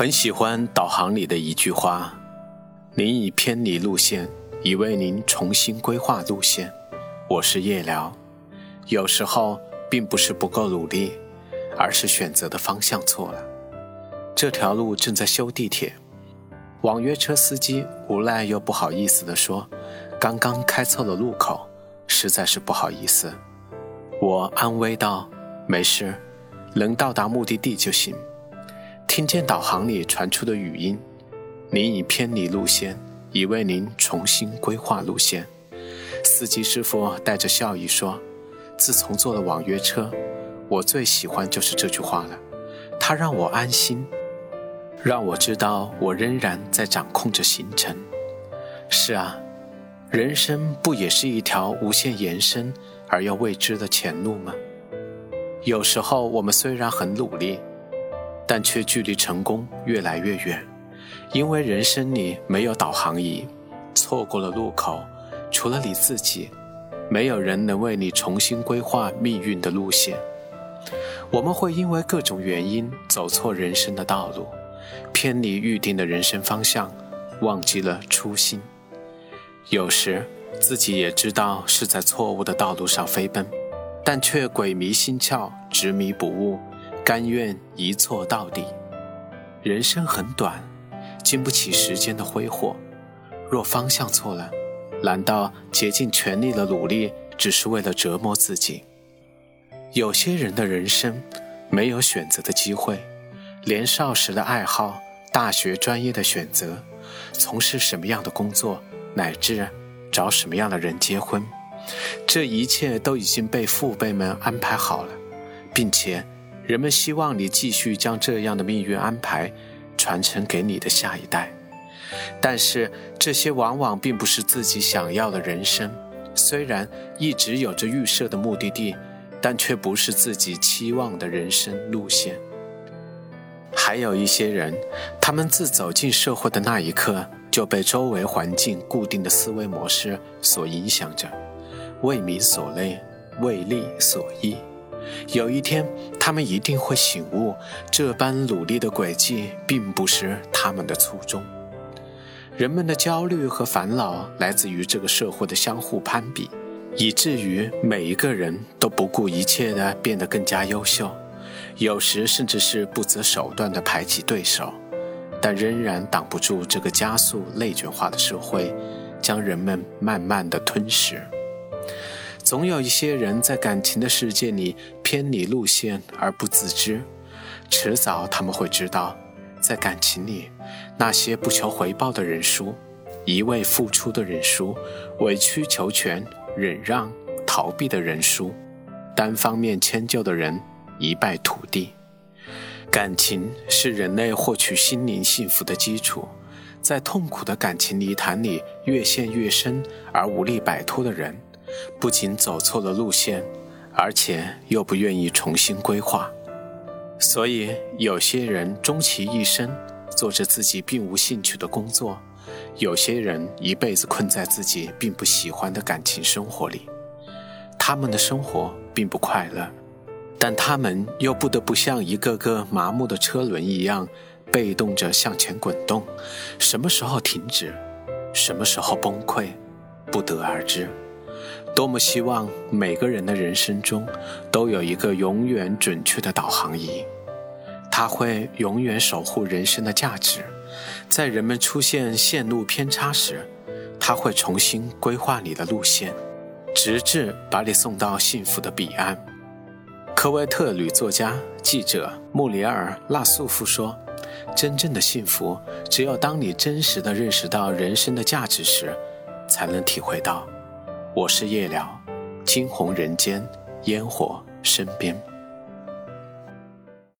很喜欢导航里的一句话：“您已偏离路线，已为您重新规划路线。”我是夜聊。有时候并不是不够努力，而是选择的方向错了。这条路正在修地铁，网约车司机无奈又不好意思地说：“刚刚开错了路口，实在是不好意思。”我安慰道：“没事，能到达目的地就行。”听见导航里传出的语音：“您已偏离路线，已为您重新规划路线。”司机师傅带着笑意说：“自从坐了网约车，我最喜欢就是这句话了。它让我安心，让我知道我仍然在掌控着行程。是啊，人生不也是一条无限延伸而又未知的前路吗？有时候我们虽然很努力。”但却距离成功越来越远，因为人生里没有导航仪，错过了路口，除了你自己，没有人能为你重新规划命运的路线。我们会因为各种原因走错人生的道路，偏离预定的人生方向，忘记了初心。有时自己也知道是在错误的道路上飞奔，但却鬼迷心窍，执迷不悟。甘愿一错到底。人生很短，经不起时间的挥霍。若方向错了，难道竭尽全力的努力只是为了折磨自己？有些人的人生没有选择的机会，年少时的爱好、大学专业的选择、从事什么样的工作，乃至找什么样的人结婚，这一切都已经被父辈们安排好了，并且。人们希望你继续将这样的命运安排传承给你的下一代，但是这些往往并不是自己想要的人生。虽然一直有着预设的目的地，但却不是自己期望的人生路线。还有一些人，他们自走进社会的那一刻，就被周围环境固定的思维模式所影响着，为民所累，为利所役。有一天，他们一定会醒悟，这般努力的轨迹并不是他们的初衷。人们的焦虑和烦恼来自于这个社会的相互攀比，以至于每一个人都不顾一切地变得更加优秀，有时甚至是不择手段地排挤对手，但仍然挡不住这个加速内卷化的社会，将人们慢慢地吞噬。总有一些人在感情的世界里偏离路线而不自知，迟早他们会知道，在感情里，那些不求回报的人输，一味付出的人输，委曲求全、忍让、逃避的人输，单方面迁就的人一败涂地。感情是人类获取心灵幸福的基础，在痛苦的感情泥潭里越陷越深而无力摆脱的人。不仅走错了路线，而且又不愿意重新规划，所以有些人终其一生做着自己并无兴趣的工作，有些人一辈子困在自己并不喜欢的感情生活里。他们的生活并不快乐，但他们又不得不像一个个麻木的车轮一样，被动着向前滚动。什么时候停止，什么时候崩溃，不得而知。多么希望每个人的人生中都有一个永远准确的导航仪，它会永远守护人生的价值。在人们出现线路偏差时，它会重新规划你的路线，直至把你送到幸福的彼岸。科威特女作家、记者穆里尔·纳素夫说：“真正的幸福，只有当你真实的认识到人生的价值时，才能体会到。”我是夜聊，惊鸿人间，烟火身边。